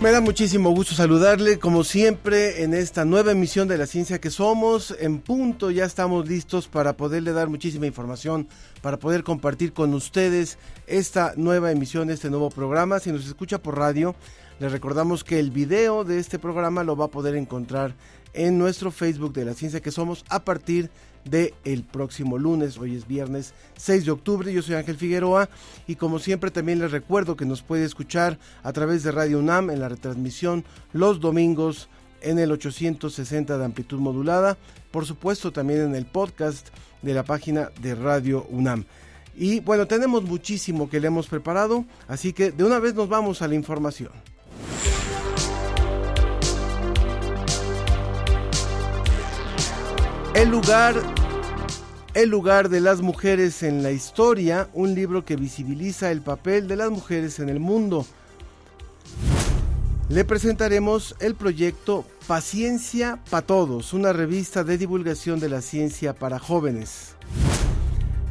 Me da muchísimo gusto saludarle, como siempre, en esta nueva emisión de La Ciencia que Somos. En punto ya estamos listos para poderle dar muchísima información, para poder compartir con ustedes esta nueva emisión, este nuevo programa. Si nos escucha por radio, les recordamos que el video de este programa lo va a poder encontrar en nuestro Facebook de La Ciencia que Somos a partir de de el próximo lunes. Hoy es viernes 6 de octubre. Yo soy Ángel Figueroa y como siempre también les recuerdo que nos puede escuchar a través de Radio UNAM en la retransmisión los domingos en el 860 de amplitud modulada. Por supuesto también en el podcast de la página de Radio UNAM. Y bueno, tenemos muchísimo que le hemos preparado, así que de una vez nos vamos a la información. El lugar, el lugar de las mujeres en la historia, un libro que visibiliza el papel de las mujeres en el mundo. Le presentaremos el proyecto Paciencia para Todos, una revista de divulgación de la ciencia para jóvenes.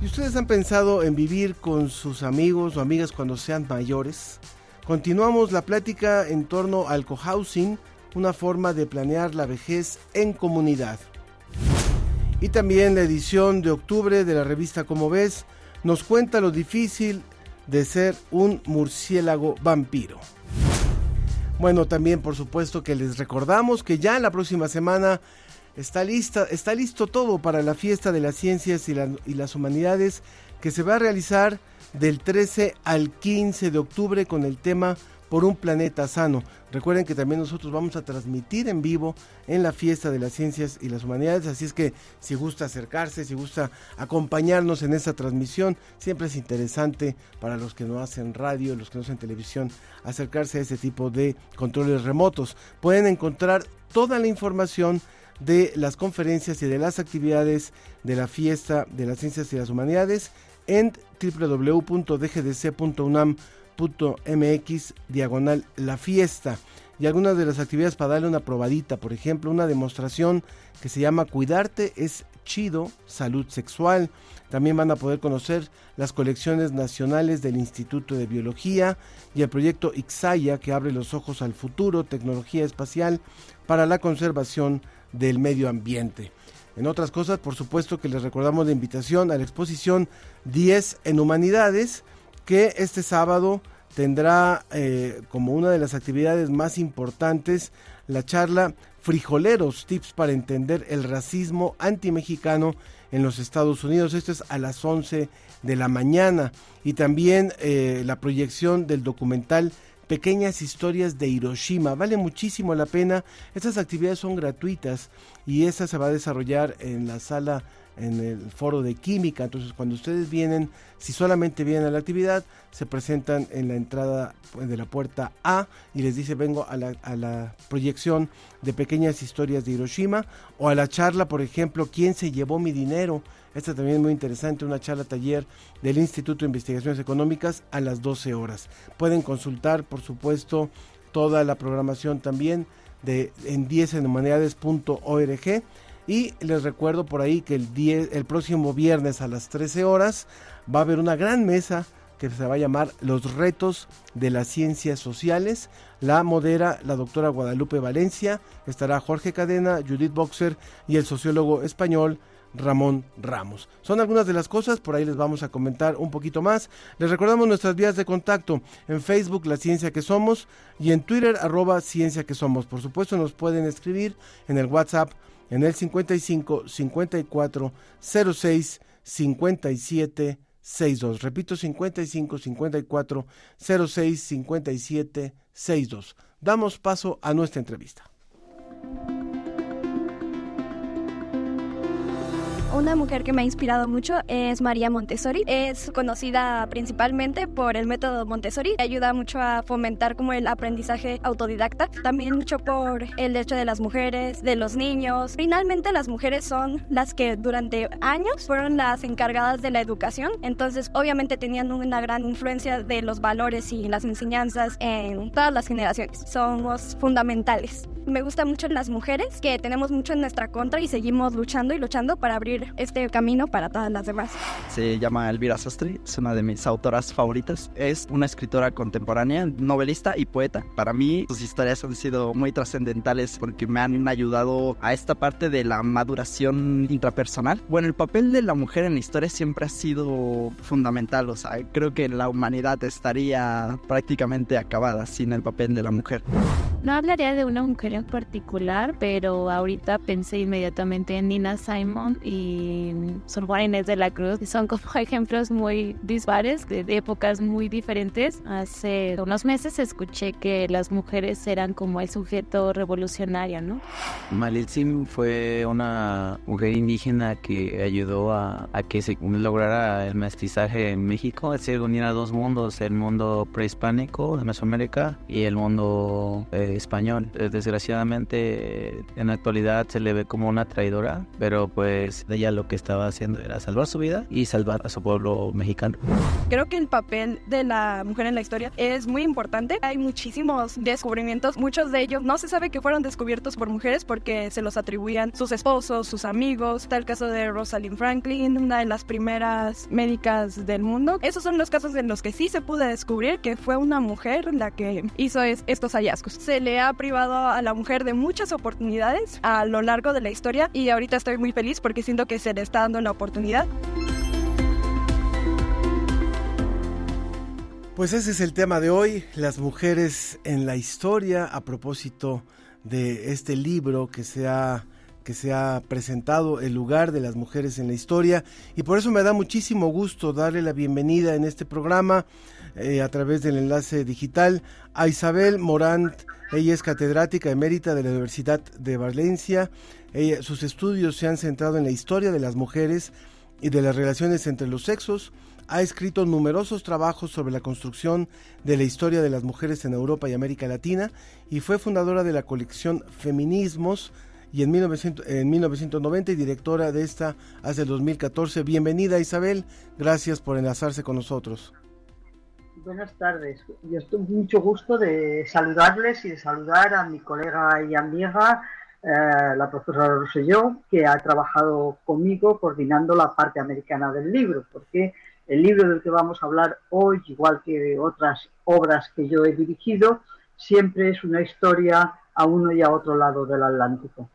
¿Y ustedes han pensado en vivir con sus amigos o amigas cuando sean mayores? Continuamos la plática en torno al cohousing, una forma de planear la vejez en comunidad. Y también la edición de octubre de la revista Como ves nos cuenta lo difícil de ser un murciélago vampiro. Bueno, también por supuesto que les recordamos que ya la próxima semana está, lista, está listo todo para la fiesta de las ciencias y, y las humanidades que se va a realizar del 13 al 15 de octubre con el tema por un planeta sano. Recuerden que también nosotros vamos a transmitir en vivo en la fiesta de las ciencias y las humanidades, así es que si gusta acercarse, si gusta acompañarnos en esta transmisión, siempre es interesante para los que no hacen radio, los que no hacen televisión, acercarse a ese tipo de controles remotos. Pueden encontrar toda la información de las conferencias y de las actividades de la fiesta de las ciencias y las humanidades en www.dgdc.unam.com mx diagonal la fiesta y algunas de las actividades para darle una probadita, por ejemplo, una demostración que se llama Cuidarte es chido, salud sexual. También van a poder conocer las colecciones nacionales del Instituto de Biología y el proyecto Ixaya que abre los ojos al futuro, tecnología espacial para la conservación del medio ambiente. En otras cosas, por supuesto que les recordamos la invitación a la exposición 10 en Humanidades, que este sábado tendrá eh, como una de las actividades más importantes la charla Frijoleros, tips para entender el racismo antimexicano en los Estados Unidos. Esto es a las 11 de la mañana. Y también eh, la proyección del documental Pequeñas Historias de Hiroshima. Vale muchísimo la pena. Estas actividades son gratuitas y esta se va a desarrollar en la sala en el foro de química. Entonces, cuando ustedes vienen, si solamente vienen a la actividad, se presentan en la entrada de la puerta A y les dice vengo a la, a la proyección de pequeñas historias de Hiroshima o a la charla, por ejemplo, ¿quién se llevó mi dinero? Esta también es muy interesante, una charla taller del Instituto de Investigaciones Económicas a las 12 horas. Pueden consultar, por supuesto, toda la programación también de en 10enhumanidades.org y les recuerdo por ahí que el, 10, el próximo viernes a las 13 horas va a haber una gran mesa que se va a llamar Los retos de las ciencias sociales. La modera la doctora Guadalupe Valencia, estará Jorge Cadena, Judith Boxer y el sociólogo español Ramón Ramos. Son algunas de las cosas, por ahí les vamos a comentar un poquito más. Les recordamos nuestras vías de contacto en Facebook La Ciencia que Somos y en Twitter arroba Ciencia que Somos. Por supuesto nos pueden escribir en el WhatsApp en el 55 54 06 57 62. Repito, 55 54 06 57 62. Damos paso a nuestra entrevista. Una mujer que me ha inspirado mucho es María Montessori. Es conocida principalmente por el método Montessori. Ayuda mucho a fomentar como el aprendizaje autodidacta. También mucho por el derecho de las mujeres, de los niños. Finalmente las mujeres son las que durante años fueron las encargadas de la educación. Entonces obviamente tenían una gran influencia de los valores y las enseñanzas en todas las generaciones. Somos fundamentales. Me gusta mucho en las mujeres que tenemos mucho en nuestra contra y seguimos luchando y luchando para abrir este camino para todas las demás. Se llama Elvira Sastri, es una de mis autoras favoritas. Es una escritora contemporánea, novelista y poeta. Para mí sus historias han sido muy trascendentales porque me han ayudado a esta parte de la maduración intrapersonal. Bueno, el papel de la mujer en la historia siempre ha sido fundamental, o sea, creo que la humanidad estaría prácticamente acabada sin el papel de la mujer. No hablaría de una mujer en particular, pero ahorita pensé inmediatamente en Nina Simon y Sor Juana Inés de la Cruz, son como ejemplos muy dispares de, épocas muy diferentes. Hace unos meses escuché que las mujeres eran como el sujeto revolucionario, ¿no? Malitzin fue una mujer indígena que ayudó a, que se lograra el mestizaje en México, es decir, unir a dos mundos, el mundo prehispánico de Mesoamérica y el mundo eh, español. Eh, desgraciadamente en la actualidad se le ve como una traidora, pero pues ella lo que estaba haciendo era salvar su vida y salvar a su pueblo mexicano. Creo que el papel de la mujer en la historia es muy importante. Hay muchísimos descubrimientos, muchos de ellos no se sabe que fueron descubiertos por mujeres porque se los atribuían sus esposos, sus amigos. Está el caso de Rosalind Franklin, una de las primeras médicas del mundo. Esos son los casos en los que sí se pudo descubrir que fue una mujer la que hizo estos hallazgos. Se le ha privado a la mujer de muchas oportunidades a lo largo de la historia y ahorita estoy muy feliz porque siento que se le está dando la oportunidad. Pues ese es el tema de hoy, las mujeres en la historia, a propósito de este libro que se ha que se ha presentado el lugar de las mujeres en la historia y por eso me da muchísimo gusto darle la bienvenida en este programa eh, a través del enlace digital a Isabel Morant. Ella es catedrática emérita de la Universidad de Valencia. sus estudios se han centrado en la historia de las mujeres y de las relaciones entre los sexos, ha escrito numerosos trabajos sobre la construcción de la historia de las mujeres en Europa y América Latina y fue fundadora de la colección Feminismos y en, 1990 y directora de esta hace el 2014. Bienvenida Isabel, gracias por enlazarse con nosotros. Buenas tardes, yo estoy mucho gusto de saludarles y de saludar a mi colega y amiga eh, la profesora Rosselló, que ha trabajado conmigo coordinando la parte americana del libro, porque el libro del que vamos a hablar hoy, igual que otras obras que yo he dirigido, siempre es una historia a uno y a otro lado del Atlántico.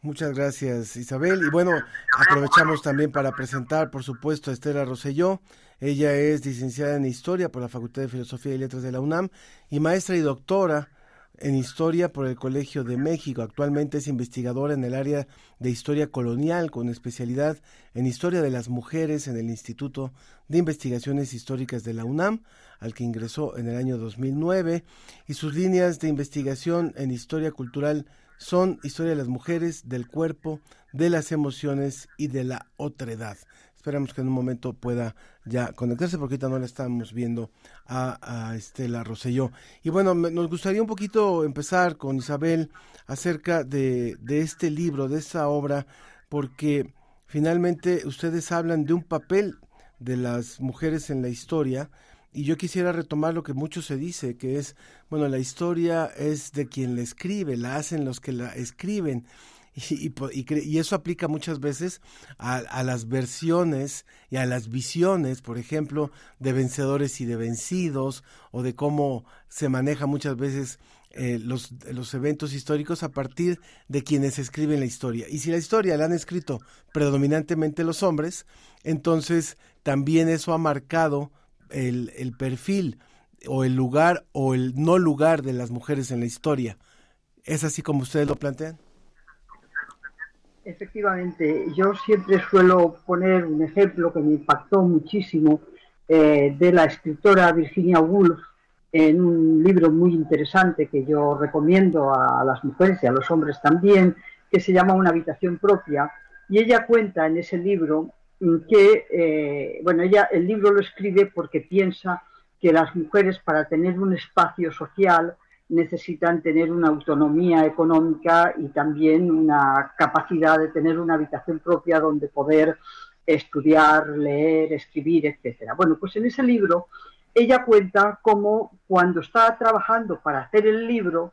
Muchas gracias Isabel. Y bueno, aprovechamos también para presentar, por supuesto, a Estela Rosselló. Ella es licenciada en Historia por la Facultad de Filosofía y Letras de la UNAM y maestra y doctora en Historia por el Colegio de México. Actualmente es investigadora en el área de Historia Colonial con especialidad en Historia de las Mujeres en el Instituto de Investigaciones Históricas de la UNAM, al que ingresó en el año 2009, y sus líneas de investigación en Historia Cultural son Historia de las Mujeres, del Cuerpo, de las Emociones y de la Otredad. Esperamos que en un momento pueda ya conectarse porque ahorita no la estamos viendo a, Estela Rosselló. Y bueno, nos gustaría un poquito empezar con Isabel acerca de, de este libro, de esta obra, porque finalmente ustedes hablan de un papel de las mujeres en la historia, y yo quisiera retomar lo que mucho se dice, que es, bueno, la historia es de quien la escribe, la hacen los que la escriben. Y, y, eso aplica muchas veces a, las versiones y a las visiones, por ejemplo, de vencedores y de vencidos, o de cómo se maneja muchas veces eh, los, eventos históricos a partir de quienes escriben la historia. Y si la historia la han escrito predominantemente los hombres, entonces también eso ha marcado el perfil o el lugar o el no lugar de las mujeres en la historia. ¿Es así como ustedes lo plantean? Efectivamente, yo siempre suelo poner un ejemplo que me impactó muchísimo eh, de la escritora Virginia Woolf en un libro muy interesante que yo recomiendo a las mujeres y a los hombres también, que se llama Una habitación propia. Y ella cuenta en ese libro que, eh, bueno, ella el libro lo escribe porque piensa que las mujeres para tener un espacio social necesitan tener una autonomía económica y también una capacidad de tener una habitación propia donde poder estudiar, leer, escribir, etcétera. Bueno, pues en ese libro ella cuenta cómo cuando estaba trabajando para hacer el libro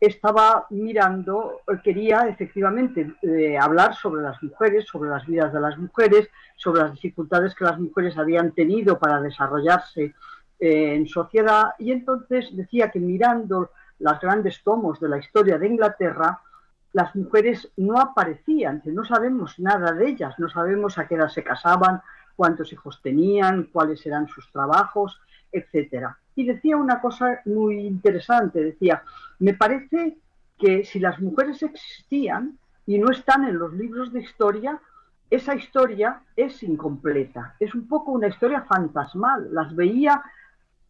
estaba mirando, quería efectivamente eh, hablar sobre las mujeres, sobre las vidas de las mujeres, sobre las dificultades que las mujeres habían tenido para desarrollarse en sociedad. Y entonces decía que mirando los grandes tomos de la historia de Inglaterra, las mujeres no aparecían, que no sabemos nada de ellas, no sabemos a qué edad se casaban, cuántos hijos tenían, cuáles eran sus trabajos, etcétera. Y decía una cosa muy interesante, decía, me parece que si las mujeres existían y no están en los libros de historia, esa historia es incompleta, es un poco una historia fantasmal, las veía,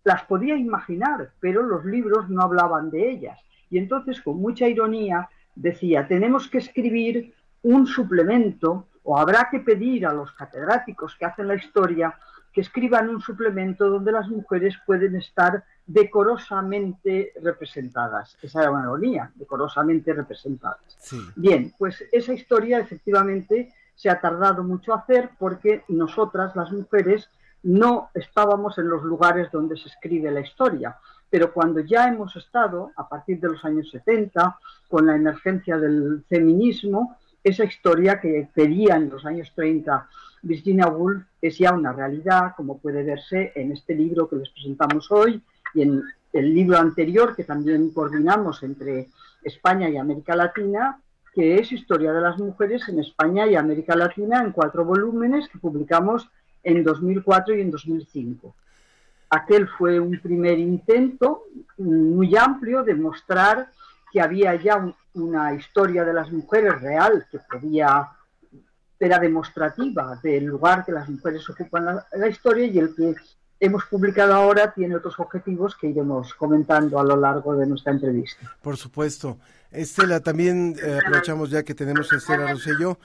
las podía imaginar, pero los libros no hablaban de ellas. Y entonces, con mucha ironía, decía, tenemos que escribir un suplemento o habrá que pedir a los catedráticos que hacen la historia que escriban un suplemento donde las mujeres pueden estar decorosamente representadas. Esa era una ironía, decorosamente representadas. Bien, pues esa historia efectivamente se ha tardado mucho a hacer porque nosotras, las mujeres, no estábamos en los lugares donde se escribe la historia. Pero cuando ya hemos estado, a partir de los años 70, con la emergencia del feminismo, esa historia que pedía en los años 30 Virginia Woolf es ya una realidad, como puede verse en este libro que les presentamos hoy y en el libro anterior que también coordinamos entre España y América Latina, que es Historia de las Mujeres en España y América Latina en cuatro volúmenes que publicamos en 2004 y en 2005. Aquel fue un primer intento muy amplio de mostrar que había ya una historia de las mujeres real que podía era demostrativa del lugar que las mujeres ocupan en la, historia y el que hemos publicado ahora tiene otros objetivos que iremos comentando a lo largo de nuestra entrevista. Por supuesto. Estela, también eh, aprovechamos ya que tenemos a Estela Rosselló.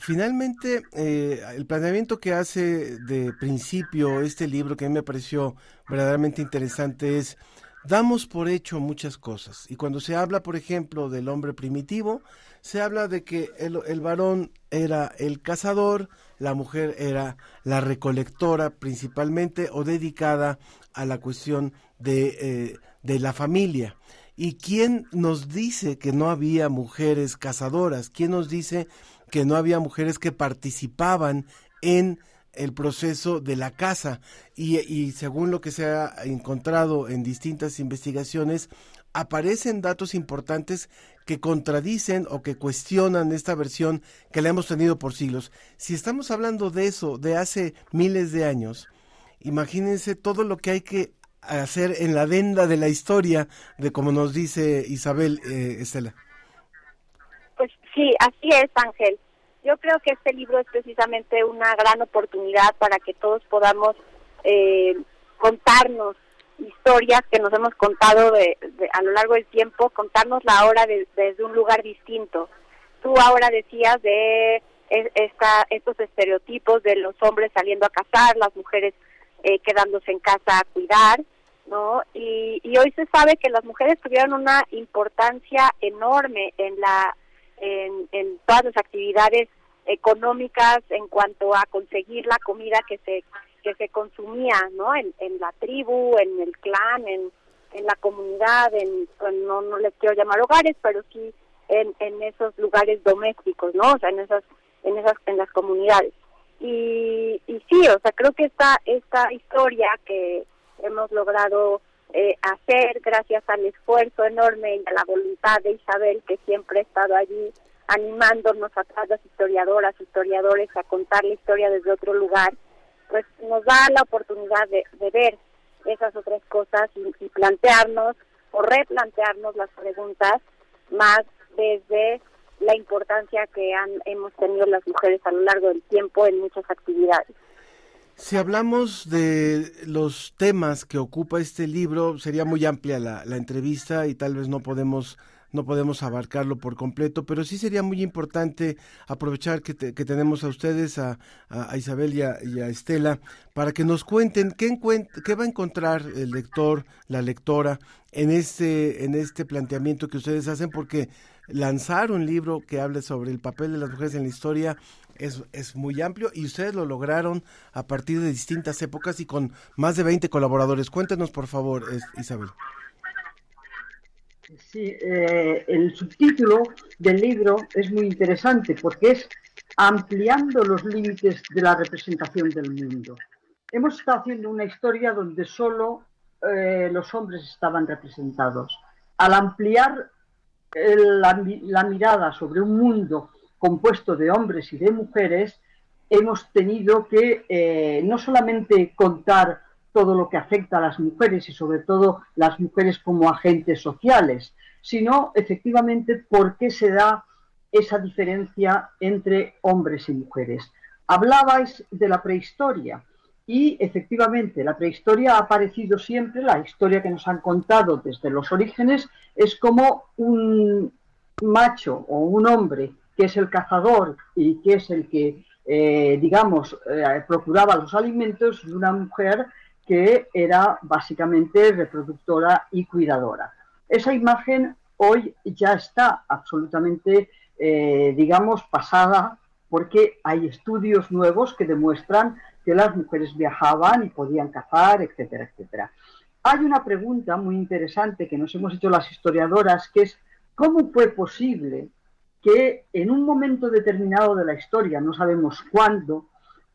Finalmente, eh, el planteamiento que hace de principio este libro, que a mí me pareció verdaderamente interesante, es damos por hecho muchas cosas. Y cuando se habla, por ejemplo, del hombre primitivo, se habla de que el, varón era el cazador, la mujer era la recolectora principalmente o dedicada a la cuestión de, eh, de la familia. ¿Y quién nos dice que no había mujeres cazadoras? ¿Quién nos dice que no había mujeres que participaban en el proceso de la caza y, según lo que se ha encontrado en distintas investigaciones, aparecen datos importantes que contradicen o que cuestionan esta versión que la hemos tenido por siglos. Si estamos hablando de eso de hace miles de años, imagínense todo lo que hay que hacer en la venda de la historia de como nos dice Isabel eh, Estela. Sí, así es, Ángel. Yo creo que este libro es precisamente una gran oportunidad para que todos podamos eh, contarnos historias que nos hemos contado de, a lo largo del tiempo, contarnos la hora desde un lugar distinto. Tú ahora decías de esta, estos estereotipos de los hombres saliendo a cazar, las mujeres eh, quedándose en casa a cuidar, ¿no? Y, y hoy se sabe que las mujeres tuvieron una importancia enorme en la en, en todas las actividades económicas en cuanto a conseguir la comida que se que se consumía no en, en la tribu en el clan en, en la comunidad en, no no les quiero llamar hogares pero sí en, en esos lugares domésticos no o sea en esas en esas en las comunidades. Y, y sí o sea creo que esta esta historia que hemos logrado eh, hacer gracias al esfuerzo enorme y a la voluntad de Isabel que siempre ha estado allí animándonos a todas las historiadoras, historiadores a contar la historia desde otro lugar, pues nos da la oportunidad de, ver esas otras cosas y, plantearnos o replantearnos las preguntas más desde la importancia que han, hemos tenido las mujeres a lo largo del tiempo en muchas actividades. Si hablamos de los temas que ocupa este libro, sería muy amplia la, la entrevista y tal vez no podemos no podemos abarcarlo por completo, pero sí sería muy importante aprovechar que, tenemos a ustedes, a, a Isabel y a, y a, Estela, para que nos cuenten qué, qué va a encontrar el lector, la lectora, en este, en este planteamiento que ustedes hacen, porque lanzar un libro que hable sobre el papel de las mujeres en la historia es, es, muy amplio y ustedes lo lograron a partir de distintas épocas y con más de 20 colaboradores. Cuéntenos, por favor, Isabel. Sí, eh, el subtítulo del libro es muy interesante porque es ampliando los límites de la representación del mundo. Hemos estado haciendo una historia donde solo eh, los hombres estaban representados. Al ampliar la, la mirada sobre un mundo compuesto de hombres y de mujeres, hemos tenido que eh, no solamente contar todo lo que afecta a las mujeres y sobre todo las mujeres como agentes sociales, sino efectivamente por qué se da esa diferencia entre hombres y mujeres. Hablabais de la prehistoria y efectivamente la prehistoria ha aparecido siempre, la historia que nos han contado desde los orígenes es como un macho o un hombre que es el cazador y que es el que, eh, digamos, eh, procuraba los alimentos y una mujer que era básicamente reproductora y cuidadora. Esa imagen hoy ya está absolutamente, eh, digamos, pasada porque hay estudios nuevos que demuestran que las mujeres viajaban y podían cazar, etcétera, etcétera. Hay una pregunta muy interesante que nos hemos hecho las historiadoras, que es ¿cómo fue posible que en un momento determinado de la historia, no sabemos cuándo,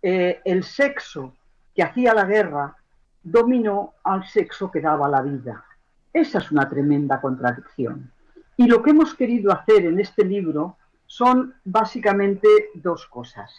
eh, el sexo que hacía la guerra dominó al sexo que daba la vida. Esa es una tremenda contradicción. Y lo que hemos querido hacer en este libro son básicamente dos cosas.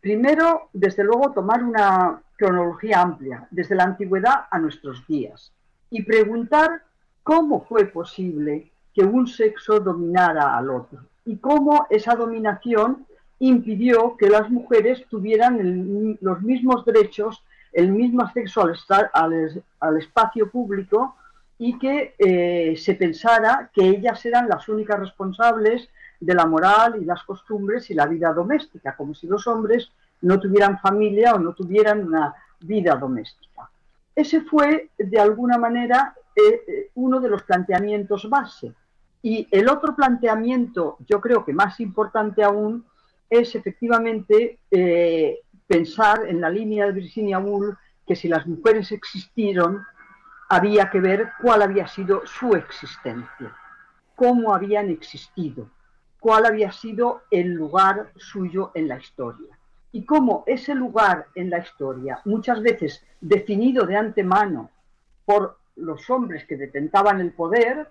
Primero, desde luego, tomar una cronología amplia, desde la antigüedad a nuestros días, y preguntar cómo fue posible que un sexo dominara al otro y cómo esa dominación impidió que las mujeres tuvieran los mismos derechos el mismo acceso al, al, al espacio público y que eh, se pensara que ellas eran las únicas responsables de la moral y las costumbres y la vida doméstica, como si los hombres no tuvieran familia o no tuvieran una vida doméstica. Ese fue, de alguna manera, eh, eh uno de los planteamientos base. Y el otro planteamiento, yo creo que más importante aún, es efectivamente eh, pensar en la línea de Virginia Woolf que si las mujeres existieron, había que ver cuál había sido su existencia, cómo habían existido, cuál había sido el lugar suyo en la historia. Y cómo ese lugar en la historia, muchas veces definido de antemano por los hombres que detentaban el poder,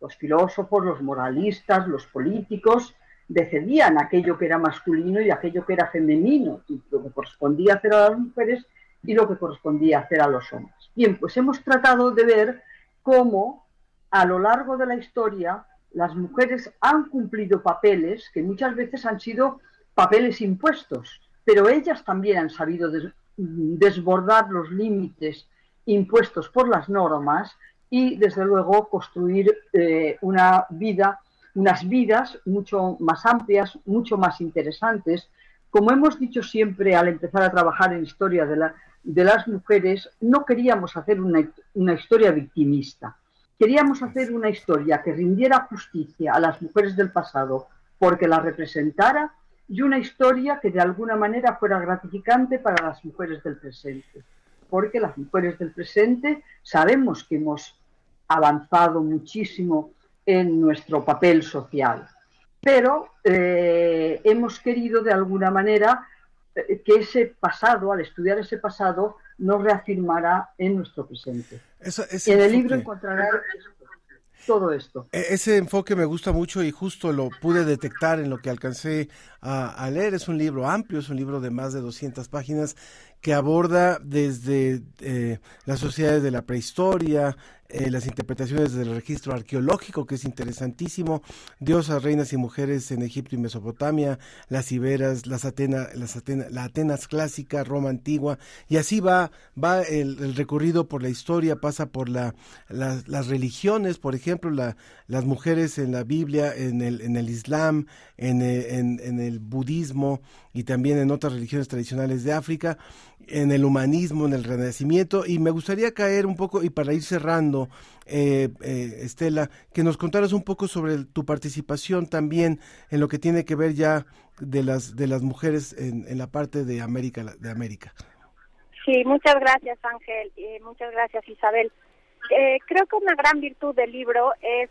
los filósofos, los moralistas, los políticos, decidían aquello que era masculino y aquello que era femenino, y lo que correspondía hacer a las mujeres y lo que correspondía hacer a los hombres. Bien, pues hemos tratado de ver cómo a lo largo de la historia las mujeres han cumplido papeles que muchas veces han sido papeles impuestos, pero ellas también han sabido des desbordar los límites impuestos por las normas y desde luego construir eh, una vida unas vidas mucho más amplias, mucho más interesantes. Como hemos dicho siempre al empezar a trabajar en historia de, la, de las mujeres, no queríamos hacer una, una historia victimista. Queríamos hacer una historia que rindiera justicia a las mujeres del pasado porque la representara y una historia que de alguna manera fuera gratificante para las mujeres del presente. Porque las mujeres del presente sabemos que hemos avanzado muchísimo en nuestro papel social. Pero eh, hemos querido de alguna manera eh, que ese pasado, al estudiar ese pasado, nos reafirmará en nuestro presente. Eso, en el libro encontrará todo esto. E, ese enfoque me gusta mucho y justo lo pude detectar en lo que alcancé a, leer. Es un libro amplio, es un libro de más de 200 páginas que aborda desde eh, las sociedades de la prehistoria, eh, las interpretaciones del registro arqueológico, que es interesantísimo, diosas, reinas y mujeres en Egipto y Mesopotamia, las Iberas, las Atenas, las Atenas, la Atenas clásica, Roma antigua, y así va, va el, recorrido por la historia, pasa por la, las religiones, por ejemplo, la, las mujeres en la Biblia, en el, en el Islam, en, eh, en, en el budismo y también en otras religiones tradicionales de África, en el humanismo, en el renacimiento, y me gustaría caer un poco, y para ir cerrando, eh, eh, Estela, que nos contaras un poco sobre tu participación también en lo que tiene que ver ya de las de las mujeres en, en la parte de América de América. Sí, muchas gracias Ángel y muchas gracias Isabel. Eh, creo que una gran virtud del libro es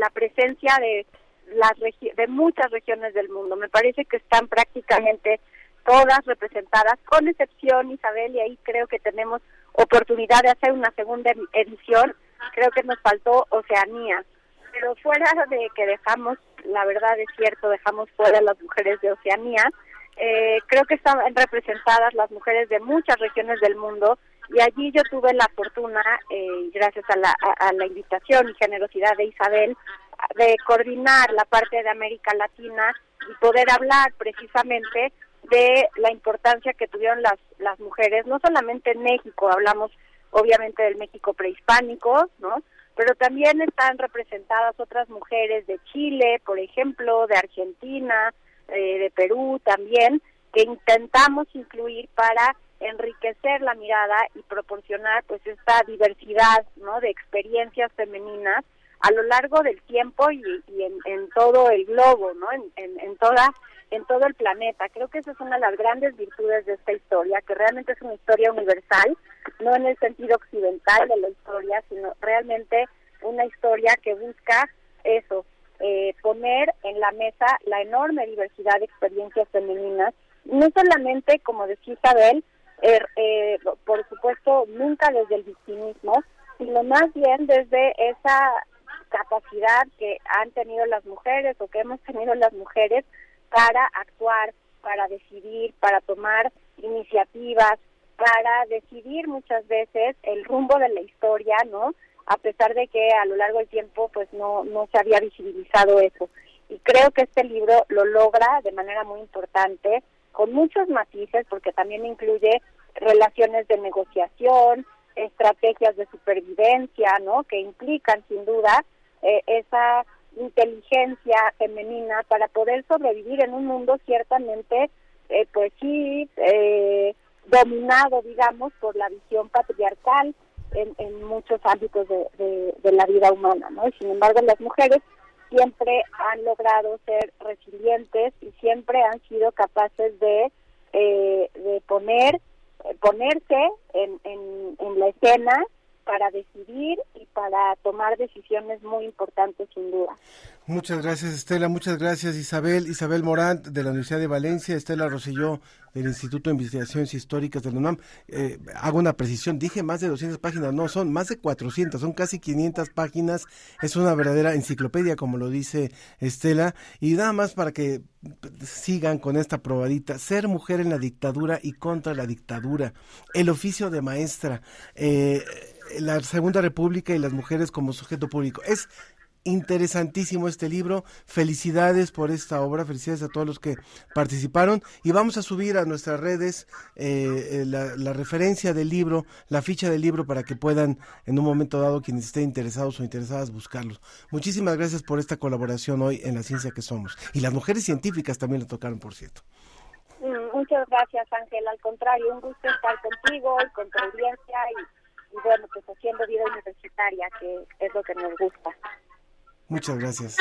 la presencia de las de muchas regiones del mundo. Me parece que están prácticamente todas representadas, con excepción Isabel, y ahí creo que tenemos oportunidad de hacer una segunda edición, creo que nos faltó Oceanía, pero fuera de que dejamos, la verdad es cierto, dejamos fuera las mujeres de Oceanía, eh, creo que están representadas las mujeres de muchas regiones del mundo y allí yo tuve la fortuna, eh, gracias a la invitación y generosidad de Isabel, de coordinar la parte de América Latina y poder hablar precisamente de la importancia que tuvieron las, las mujeres, no solamente en México, hablamos obviamente del México prehispánico, ¿no? Pero también están representadas otras mujeres de Chile, por ejemplo, de Argentina, eh, de Perú también, que intentamos incluir para enriquecer la mirada y proporcionar pues esta diversidad, ¿no? De experiencias femeninas a lo largo del tiempo y, en, todo el globo, ¿no? En, en, en toda en todo el planeta. Creo que esa es una de las grandes virtudes de esta historia, que realmente es una historia universal, no en el sentido occidental de la historia, sino realmente una historia que busca eso, eh, poner en la mesa la enorme diversidad de experiencias femeninas, no solamente, como decía Isabel, er, eh, por supuesto, nunca desde el victimismo, sino más bien desde esa capacidad que han tenido las mujeres o que hemos tenido las mujeres para actuar, para decidir, para tomar iniciativas, para decidir muchas veces el rumbo de la historia, ¿no? A pesar de que a lo largo del tiempo pues no no se había visibilizado eso. Y creo que este libro lo logra de manera muy importante, con muchos matices porque también incluye relaciones de negociación, estrategias de supervivencia, ¿no? Que implican sin duda eh, esa inteligencia femenina para poder sobrevivir en un mundo ciertamente, eh, pues sí, eh, dominado, digamos, por la visión patriarcal en, en muchos ámbitos de, de, la vida humana, ¿no? Y sin embargo, las mujeres siempre han logrado ser resilientes y siempre han sido capaces de, eh, de poner ponerse en, en, en la escena para decidir y para tomar decisiones muy importantes sin duda. Muchas gracias Estela, muchas gracias Isabel, Isabel Morant de la Universidad de Valencia, Estela Roselló del Instituto de Investigaciones Históricas del UNAM. Eh, hago una precisión, dije más de 200 páginas, no, son más de 400, son casi 500 páginas, es una verdadera enciclopedia como lo dice Estela, y nada más para que sigan con esta probadita, ser mujer en la dictadura y contra la dictadura, el oficio de maestra, eh, la Segunda República y las mujeres como sujeto público. Es interesantísimo este libro. Felicidades por esta obra, felicidades a todos los que participaron y vamos a subir a nuestras redes eh, eh, la, referencia del libro, la ficha del libro para que puedan en un momento dado quienes estén interesados o interesadas buscarlos. Muchísimas gracias por esta colaboración hoy en la ciencia que somos. Y las mujeres científicas también lo tocaron, por cierto. Mm, muchas gracias, Ángel. Al contrario, un gusto estar contigo y con tu audiencia y, y bueno, pues haciendo vida universitaria, que es lo que nos gusta. Muchas gracias,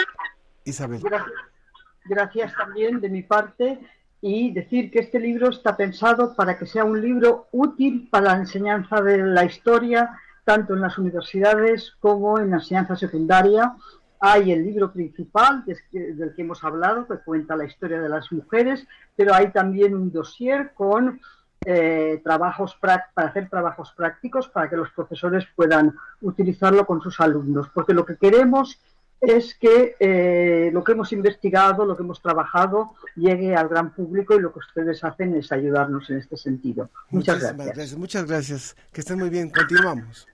Isabel. Gracias, también de mi parte y decir que este libro está pensado para que sea un libro útil para la enseñanza de la historia, tanto en las universidades como en la enseñanza secundaria. Hay el libro principal del que hemos hablado, que cuenta la historia de las mujeres, pero hay también un dossier con eh, trabajos para hacer trabajos prácticos para que los profesores puedan utilizarlo con sus alumnos, porque lo que queremos es que eh, lo que hemos investigado, lo que hemos trabajado, llegue al gran público y lo que ustedes hacen es ayudarnos en este sentido. Muchas gracias. Muchas gracias. Que estén muy bien. Continuamos.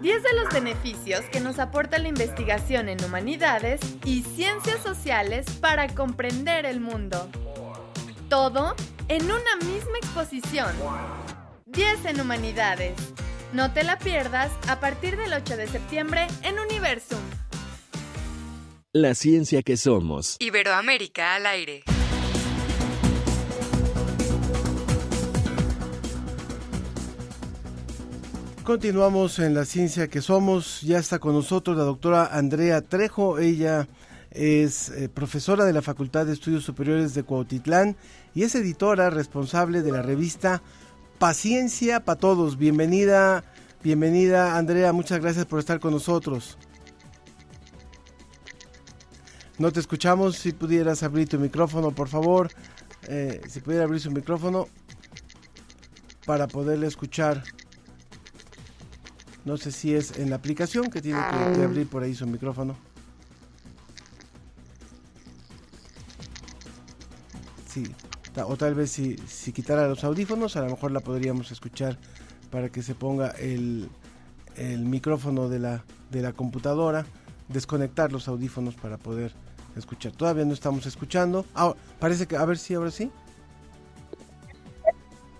10 de los beneficios que nos aporta la investigación en humanidades y ciencias sociales para comprender el mundo. Todo en una misma exposición. 10 en humanidades. No te la pierdas a partir del 8 de septiembre en Universum. La ciencia que somos. Iberoamérica al aire. Continuamos en la ciencia que somos. Ya está con nosotros la doctora Andrea Trejo. Ella es eh, profesora de la Facultad de Estudios Superiores de Cuautitlán y es editora responsable de la revista Paciencia para Todos. Bienvenida, bienvenida Andrea. Muchas gracias por estar con nosotros. No te escuchamos. Si pudieras abrir tu micrófono, por favor. Eh, si pudiera abrir su micrófono para poderle escuchar. No sé si es en la aplicación que tiene que, abrir por ahí su micrófono. Sí, o tal vez si, si quitara los audífonos, a lo mejor la podríamos escuchar para que se ponga el, el micrófono de la, de la computadora, desconectar los audífonos para poder escuchar. Todavía no estamos escuchando. Ah, parece que, a ver si, ahora sí.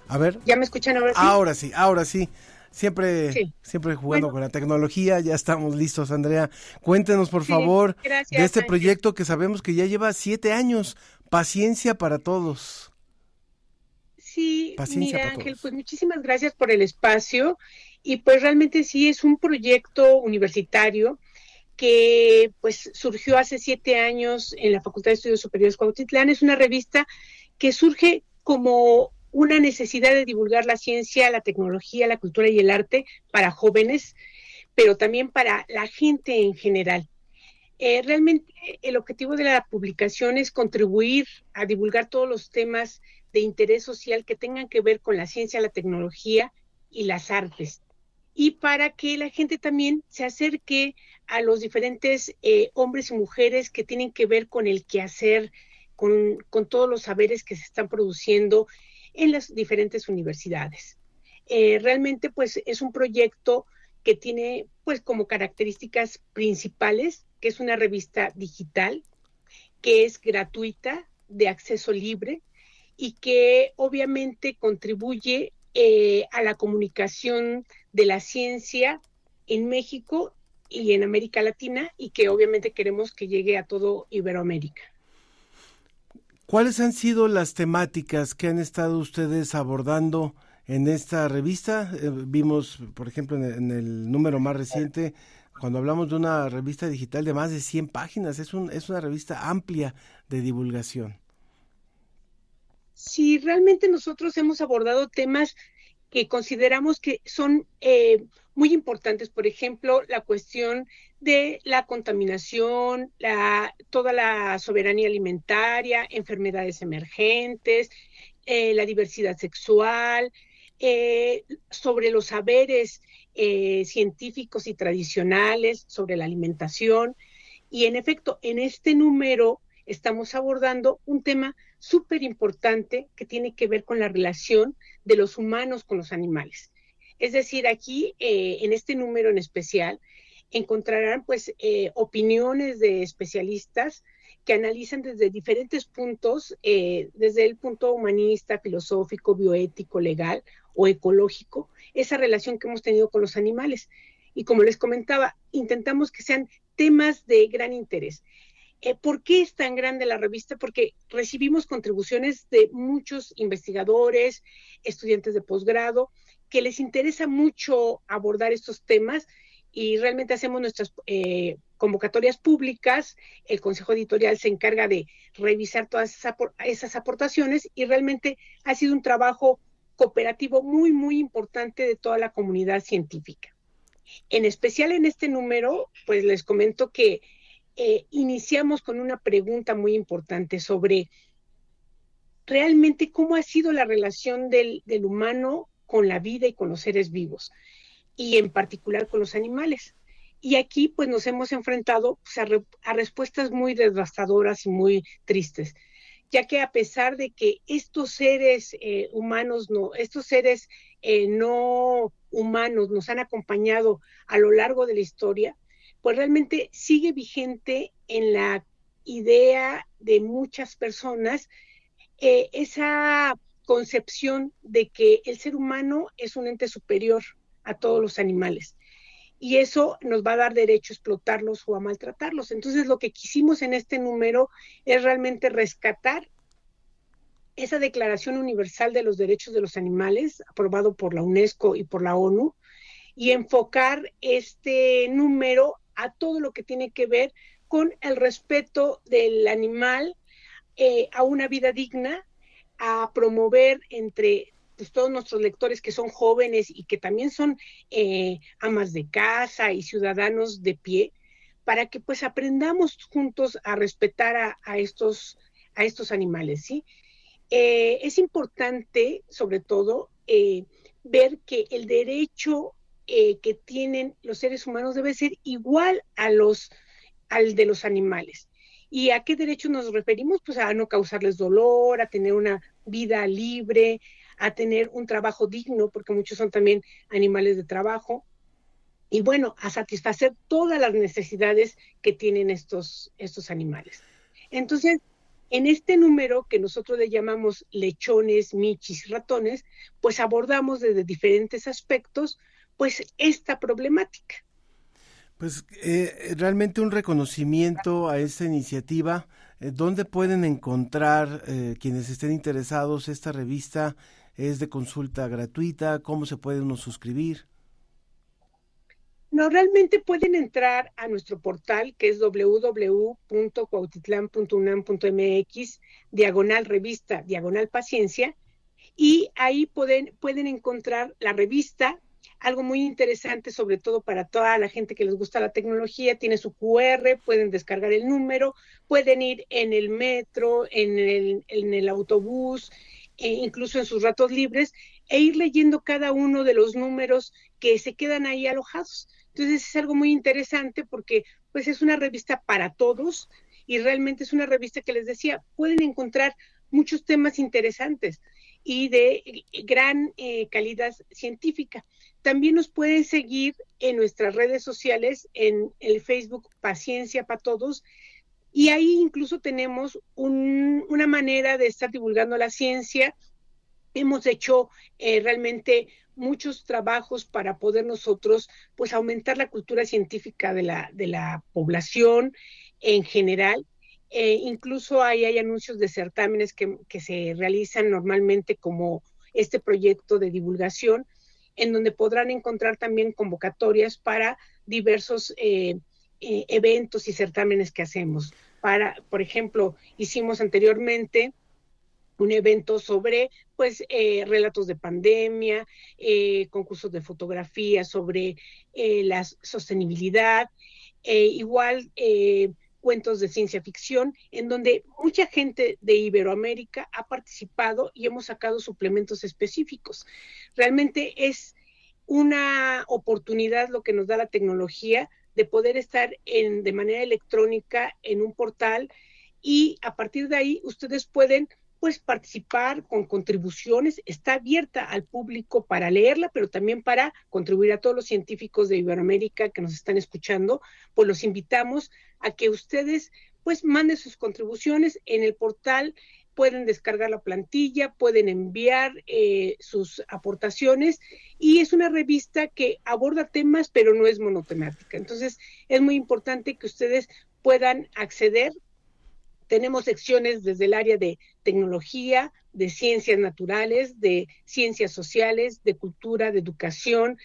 A ver. ¿Ya me escuchan ahora sí? Ahora sí, ahora sí. Siempre, siempre jugando con la tecnología. Ya estamos listos, Andrea. Cuéntenos, por favor, de este proyecto que sabemos que ya lleva siete años. Paciencia para todos. Sí, Paciencia mira, Ángel, pues muchísimas gracias por el espacio. Y pues realmente sí es un proyecto universitario que pues surgió hace siete años en la Facultad de Estudios Superiores Cuautitlán. Es una revista que surge como una necesidad de divulgar la ciencia, la tecnología, la cultura y el arte para jóvenes, pero también para la gente en general. Eh, realmente el objetivo de la publicación es contribuir a divulgar todos los temas de interés social que tengan que ver con la ciencia, la tecnología y las artes y para que la gente también se acerque a los diferentes eh, hombres y mujeres que tienen que ver con el quehacer, con, todos los saberes que se están produciendo en las diferentes universidades. Eh, realmente, pues, es un proyecto que tiene, pues, como características principales, que es una revista digital, que es gratuita, de acceso libre y que obviamente contribuye eh, a la comunicación de la ciencia en México y en América Latina y que obviamente queremos que llegue a todo Iberoamérica. ¿Cuáles han sido las temáticas que han estado ustedes abordando en esta revista? Eh, vimos, por ejemplo, en el, número más reciente, cuando hablamos de una revista digital de más de 100 páginas, es, un, es una revista amplia de divulgación. Sí, realmente nosotros hemos abordado temas que consideramos que son eh, muy importantes, por ejemplo, la cuestión de la contaminación, la, toda la soberanía alimentaria, enfermedades emergentes, eh, la diversidad sexual, eh, sobre los saberes científicos y tradicionales, sobre la alimentación. Y en efecto, en este número estamos abordando un tema súper importante que tiene que ver con la relación de los humanos con los animales. Es decir, aquí eh, en este número en especial encontrarán pues eh, opiniones de especialistas que analizan desde diferentes puntos, eh, desde el punto humanista, filosófico, bioético, legal o ecológico, esa relación que hemos tenido con los animales. Y como les comentaba, intentamos que sean temas de gran interés. Eh, ¿Por qué es tan grande la revista? Porque recibimos contribuciones de muchos investigadores, estudiantes de posgrado, que les interesa mucho abordar estos temas y realmente hacemos nuestras eh, convocatorias públicas. El Consejo Editorial se encarga de revisar todas esas aportaciones y realmente ha sido un trabajo cooperativo muy, muy importante de toda la comunidad científica. En especial en este número, pues les comento que eh, iniciamos con una pregunta muy importante sobre realmente cómo ha sido la relación del, humano con la vida y con los seres vivos, y en particular con los animales. Y aquí pues nos hemos enfrentado pues, a, respuestas muy devastadoras y muy tristes, ya que a pesar de que estos seres eh, humanos, no, estos seres eh, no humanos nos han acompañado a lo largo de la historia, pues realmente sigue vigente en la idea de muchas personas eh, esa concepción de que el ser humano es un ente superior a todos los animales y eso nos va a dar derecho a explotarlos o a maltratarlos. Entonces lo que quisimos en este número es realmente rescatar esa Declaración Universal de los Derechos de los Animales, aprobado por la UNESCO y por la ONU, y enfocar este número a todo lo que tiene que ver con el respeto del animal eh, a una vida digna, a promover entre todos nuestros lectores que son jóvenes y que también son eh, amas de casa y ciudadanos de pie, para que pues aprendamos juntos a respetar a, estos, a estos animales, ¿sí? Eh, es importante, sobre todo, eh, ver que el derecho que tienen los seres humanos debe ser igual al de los animales. ¿Y a qué derecho nos referimos? Pues a no causarles dolor, a tener una vida libre, a tener un trabajo digno, porque muchos son también animales de trabajo, y bueno, a satisfacer todas las necesidades que tienen estos, estos animales. Entonces, en este número que nosotros le llamamos lechones, michis, ratones, pues abordamos desde diferentes aspectos, pues esta problemática. Pues eh, realmente un reconocimiento a esta iniciativa. Eh, ¿Dónde pueden encontrar eh, quienes estén interesados esta revista? ¿Es de consulta gratuita? ¿Cómo se puede uno suscribir? No, realmente pueden entrar a nuestro portal que es www.cuautitlán.unam.mx, diagonal revista, diagonal paciencia, y ahí pueden, pueden encontrar la revista, algo muy interesante, sobre todo para toda la gente que les gusta la tecnología, tiene su QR, pueden descargar el número, pueden ir en el metro, en el, en el autobús, e incluso en sus ratos libres, e ir leyendo cada uno de los números que se quedan ahí alojados. Entonces es algo muy interesante porque pues es una revista para todos y realmente es una revista que les decía, pueden encontrar muchos temas interesantes y de gran eh, calidad científica. También nos pueden seguir en nuestras redes sociales, en el Facebook Paciencia para Todos, y ahí incluso tenemos una manera de estar divulgando la ciencia. Hemos hecho eh, realmente muchos trabajos para poder nosotros pues aumentar la cultura científica de la, de la población en general. Eh, incluso ahí hay anuncios de certámenes que, que, se realizan normalmente como este proyecto de divulgación, en donde podrán encontrar también convocatorias para diversos eh, eh, eventos y certámenes que hacemos. Para, por ejemplo, hicimos anteriormente un evento sobre pues eh, relatos de pandemia, eh, concursos de fotografía sobre la sostenibilidad, igual cuentos de ciencia ficción, en donde mucha gente de Iberoamérica ha participado y hemos sacado suplementos específicos. Realmente es una oportunidad lo que nos da la tecnología de poder estar en, de manera electrónica en un portal y a partir de ahí ustedes pueden pues participar con contribuciones, está abierta al público para leerla, pero también para contribuir a todos los científicos de Iberoamérica que nos están escuchando, pues los invitamos a que ustedes pues manden sus contribuciones en el portal pueden descargar la plantilla, pueden enviar eh, sus aportaciones y es una revista que aborda temas pero no es monotemática. Entonces es muy importante que ustedes puedan acceder. Tenemos secciones desde el área de tecnología, de ciencias naturales, de ciencias sociales, de cultura, de educación,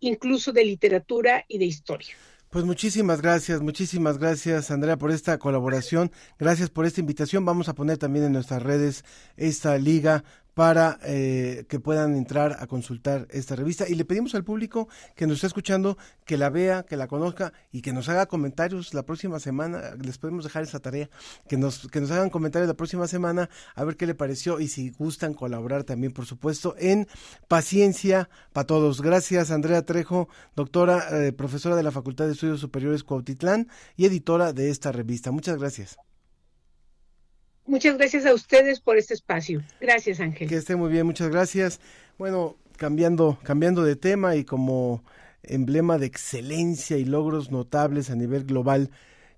incluso de literatura y de historia. Pues muchísimas gracias, muchísimas gracias Andrea por esta colaboración, gracias por esta invitación. Vamos a poner también en nuestras redes esta liga para eh, que puedan entrar a consultar esta revista. Y le pedimos al público que nos está escuchando que la vea, que la conozca y que nos haga comentarios la próxima semana. Les podemos dejar esa tarea, que nos, que nos hagan comentarios la próxima semana a ver qué le pareció y si gustan colaborar también, por supuesto, en Paciencia para Todos. Gracias, Andrea Trejo, doctora, eh, profesora de la Facultad de Estudios Superiores Cuautitlán y editora de esta revista. Muchas gracias. Muchas gracias a ustedes por este espacio. Gracias, Ángel. Que esté muy bien, muchas gracias. Bueno, cambiando, cambiando de tema y como emblema de excelencia y logros notables a nivel global,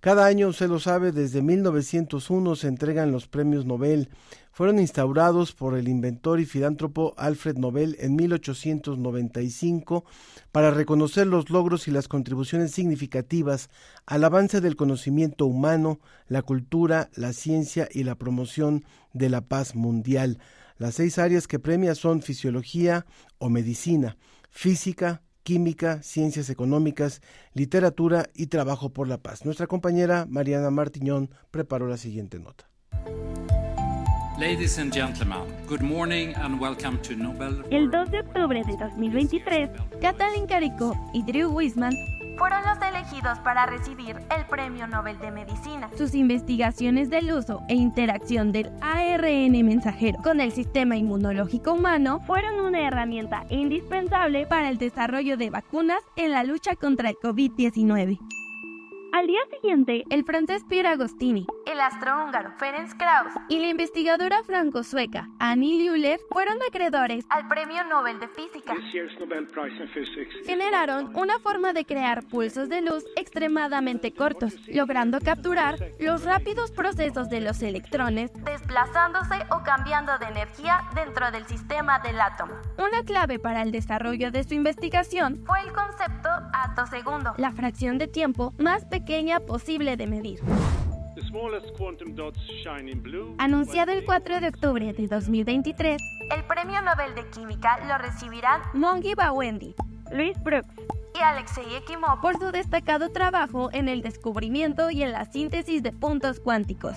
cada año, usted lo sabe, desde 1901 se entregan los premios Nobel. Fueron instaurados por el inventor y filántropo Alfred Nobel en 1895 para reconocer los logros y las contribuciones significativas al avance del conocimiento humano, la cultura, la ciencia y la promoción de la paz mundial. Las seis áreas que premia son fisiología o medicina, física, química, ciencias económicas, literatura y trabajo por la paz. Nuestra compañera Mariana Martiñón preparó la siguiente nota. Ladies and gentlemen, good morning and welcome to Nobel. El 2 de octubre de 2023, Katalin Karikó y Drew Wiseman fueron los elegidos para recibir el Premio Nobel de Medicina. Sus investigaciones del uso e interacción del ARN mensajero con el sistema inmunológico humano fueron una herramienta indispensable para el desarrollo de vacunas en la lucha contra el COVID-19. Al día siguiente, el francés Pierre Agostini, el astrohúngaro Ferenc Krauss y la investigadora franco-sueca Annie Lüller fueron acreedores al Premio Nobel de Física. Generaron una forma de crear pulsos de luz extremadamente cortos, logrando capturar los rápidos procesos de los electrones desplazándose o cambiando de energía dentro del sistema del átomo. Una clave para el desarrollo de su investigación fue el concepto ato segundo, la fracción de tiempo más pequeña pequeña posible de medir. Anunciado el 4 de octubre de 2023, el Premio Nobel de Química lo recibirán Mongi Bawendi, Luis Brooks y Alexei Ekimov por su destacado trabajo en el descubrimiento y en la síntesis de puntos cuánticos.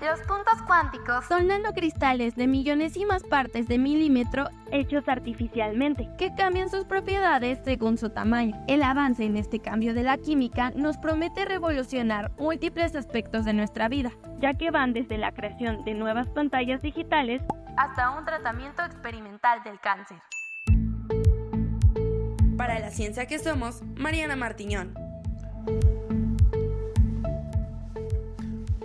Los puntos cuánticos son nanocristales de millonésimas partes de milímetro hechos artificialmente, que cambian sus propiedades según su tamaño. El avance en este cambio de la química nos promete revolucionar múltiples aspectos de nuestra vida, ya que van desde la creación de nuevas pantallas digitales hasta un tratamiento experimental del cáncer. Para la ciencia que somos, Mariana Martiñón.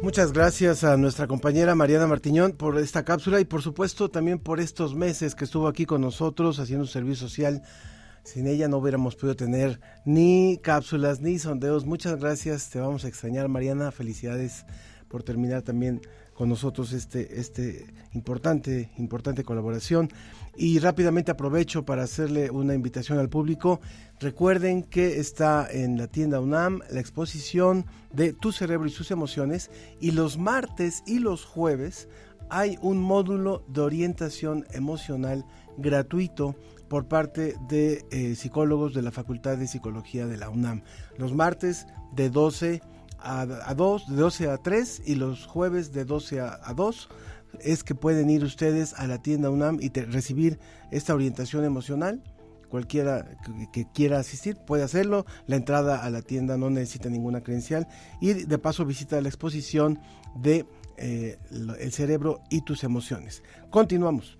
Muchas gracias a nuestra compañera Mariana Martiñón por esta cápsula y por supuesto también por estos meses que estuvo aquí con nosotros haciendo un servicio social. Sin ella no hubiéramos podido tener ni cápsulas ni sondeos. Muchas gracias, te vamos a extrañar Mariana. Felicidades por terminar también nosotros este, este importante, importante colaboración. Y rápidamente aprovecho para hacerle una invitación al público. Recuerden que está en la tienda UNAM la exposición de Tu cerebro y sus emociones. Y los martes y los jueves hay un módulo de orientación emocional gratuito por parte de eh, psicólogos de la Facultad de Psicología de la UNAM. Los martes de 12 a, 2, de 12 a 3 y los jueves de 12 a, 2 es que pueden ir ustedes a la tienda UNAM y recibir esta orientación emocional. Cualquiera que, quiera asistir puede hacerlo. La entrada a la tienda no necesita ninguna credencial. Y de paso visita la exposición de eh, El cerebro y tus emociones. Continuamos.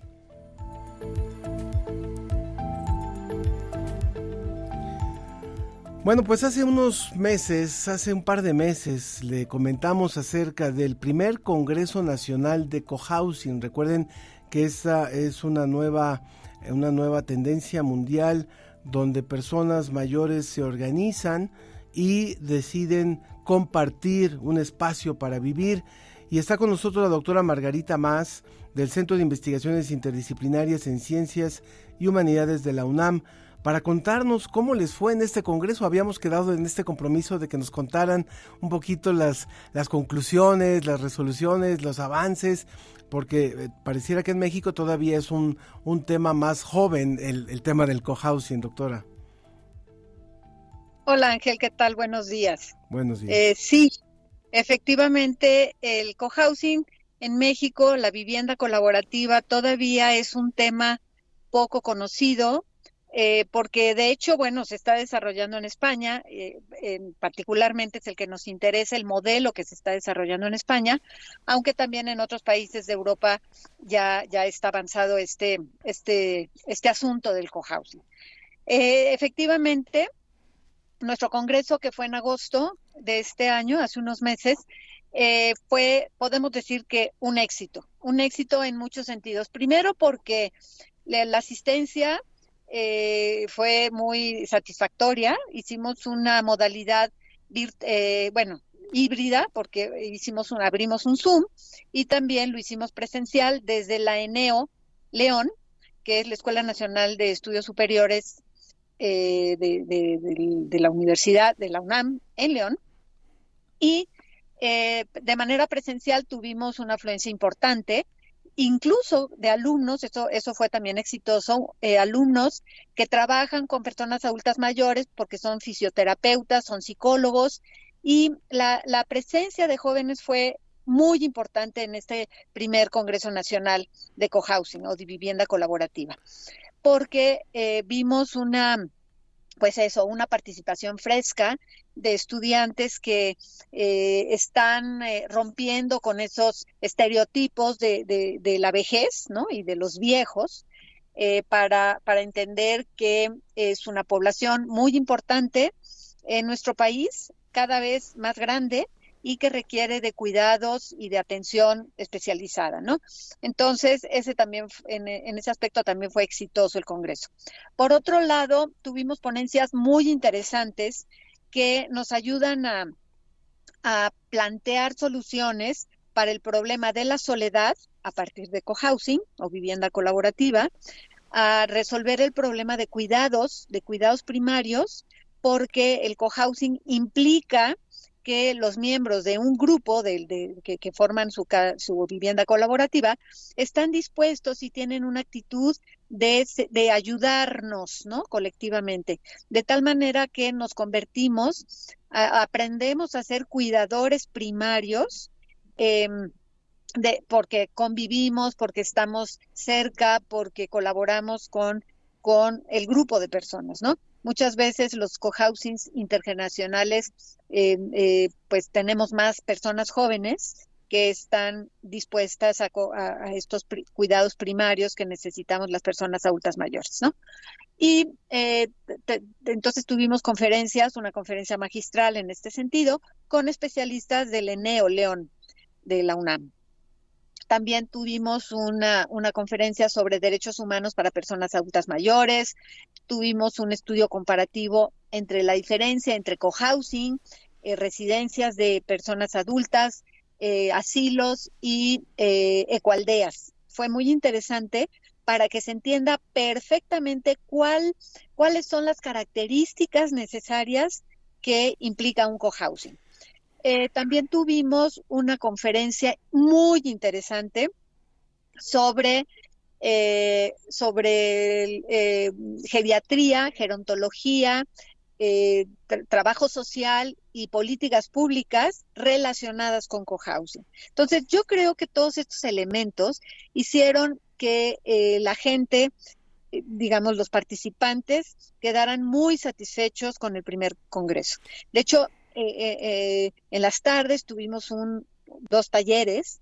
Bueno, pues hace unos meses, hace un par de meses, le comentamos acerca del primer Congreso Nacional de Cohousing. Recuerden que esa es una nueva, una nueva tendencia mundial donde personas mayores se organizan y deciden compartir un espacio para vivir. Y está con nosotros la doctora Margarita Más del Centro de Investigaciones Interdisciplinarias en Ciencias y Humanidades de la UNAM para contarnos cómo les fue en este Congreso. Habíamos quedado en este compromiso de que nos contaran un poquito las, las conclusiones, las resoluciones, los avances, porque eh, pareciera que en México todavía es un, un tema más joven el, el tema del cohousing, doctora. Hola Ángel, ¿qué tal? Buenos días. Buenos días. Eh, sí, efectivamente el cohousing en México la vivienda colaborativa todavía es un tema poco conocido, eh, porque de hecho, bueno, se está desarrollando en España, eh, en, particularmente es el que nos interesa, el modelo que se está desarrollando en España, aunque también en otros países de Europa ya, ya está avanzado este, este, este asunto del cohousing. Eh, efectivamente, nuestro congreso que fue en agosto de este año, hace unos meses, eh, fue, podemos decir que un éxito, un éxito en muchos sentidos. Primero porque la, asistencia eh, fue muy satisfactoria, hicimos una modalidad, eh, bueno, híbrida, porque hicimos un, abrimos un Zoom y también lo hicimos presencial desde la ENEO León, que es la Escuela Nacional de Estudios Superiores de, de, la Universidad de la UNAM en León. Y eh, de manera presencial tuvimos una afluencia importante, incluso de alumnos, eso, eso fue también exitoso, eh, alumnos que trabajan con personas adultas mayores porque son fisioterapeutas, son psicólogos, y la, presencia de jóvenes fue muy importante en este primer Congreso Nacional de Cohousing o de Vivienda Colaborativa, porque eh, vimos una pues eso, una participación fresca de estudiantes que eh, están eh, rompiendo con esos estereotipos de, de, la vejez, ¿no? Y de los viejos, eh, para, para entender que es una población muy importante en nuestro país, cada vez más grande, y que requiere de cuidados y de atención especializada, ¿no? Entonces, ese también, en, ese aspecto también fue exitoso el Congreso. Por otro lado, tuvimos ponencias muy interesantes que nos ayudan a, plantear soluciones para el problema de la soledad a partir de cohousing o vivienda colaborativa, a resolver el problema de cuidados, de cuidados primarios, porque el cohousing implica que los miembros de un grupo de, que, forman su, su, vivienda colaborativa están dispuestos y tienen una actitud de, de, ayudarnos, ¿no? Colectivamente, de tal manera que nos convertimos, aprendemos a ser cuidadores primarios. Em, porque convivimos, porque estamos cerca, porque colaboramos con, con el grupo de personas, ¿no? Muchas veces los cohousings intergeneracionales, eh, eh, pues tenemos más personas jóvenes que están dispuestas a, estos cuidados primarios que necesitamos las personas adultas mayores, ¿no? Y eh, entonces tuvimos conferencias, una conferencia magistral en este sentido, con especialistas del ENEO León de la UNAM. También tuvimos una, una conferencia sobre derechos humanos para personas adultas mayores, tuvimos un estudio comparativo entre la diferencia entre cohousing, eh, residencias de personas adultas, eh, asilos y eh. Fue muy interesante para que se entienda perfectamente cuál, cuáles son las características necesarias que implica un cohousing. Eh, también tuvimos una conferencia muy interesante sobre, eh, sobre eh, geriatría, gerontología, trabajo social y políticas públicas relacionadas con cohousing. Entonces, yo creo que todos estos elementos hicieron que la gente digamos, los participantes quedaran muy satisfechos con el primer congreso. De hecho, eh, eh, eh, en las tardes tuvimos un, dos talleres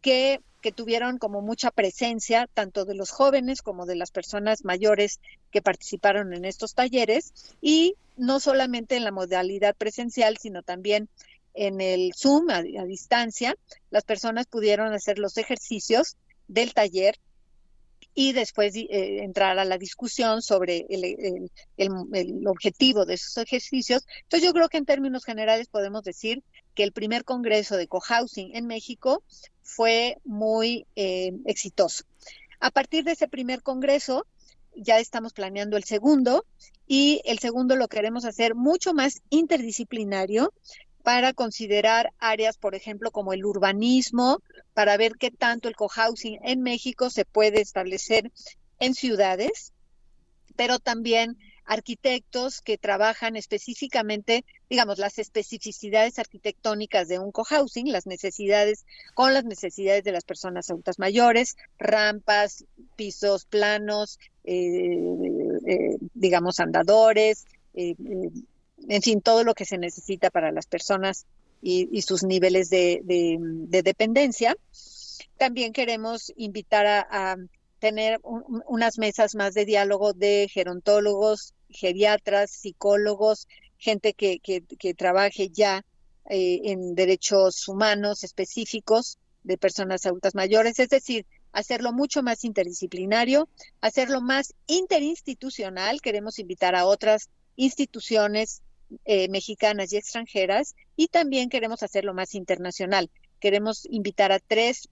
que, tuvieron como mucha presencia tanto de los jóvenes como de las personas mayores que participaron en estos talleres y no solamente en la modalidad presencial, sino también en el Zoom a distancia, las personas pudieron hacer los ejercicios del taller y después eh, entrar a la discusión sobre el, el, objetivo de esos ejercicios. Entonces yo creo que en términos generales podemos decir que el primer congreso de cohousing en México fue muy eh, exitoso. A partir de ese primer congreso ya estamos planeando el segundo y el segundo lo queremos hacer mucho más interdisciplinario para considerar áreas, por ejemplo, como el urbanismo, para ver qué tanto el cohousing en México se puede establecer en ciudades, pero también arquitectos que trabajan específicamente, digamos, las especificidades arquitectónicas de un cohousing, las necesidades con las necesidades de las personas adultas mayores, rampas, pisos planos, eh, eh, digamos, andadores, eh, en fin, todo lo que se necesita para las personas y, sus niveles de, dependencia. También queremos invitar a, tener unas mesas más de diálogo de gerontólogos, geriatras, psicólogos, gente que, trabaje ya eh, en derechos humanos específicos de personas adultas mayores, es decir, hacerlo mucho más interdisciplinario, hacerlo más interinstitucional. Queremos invitar a otras instituciones eh, mexicanas y extranjeras y también queremos hacerlo más internacional. Queremos invitar a tres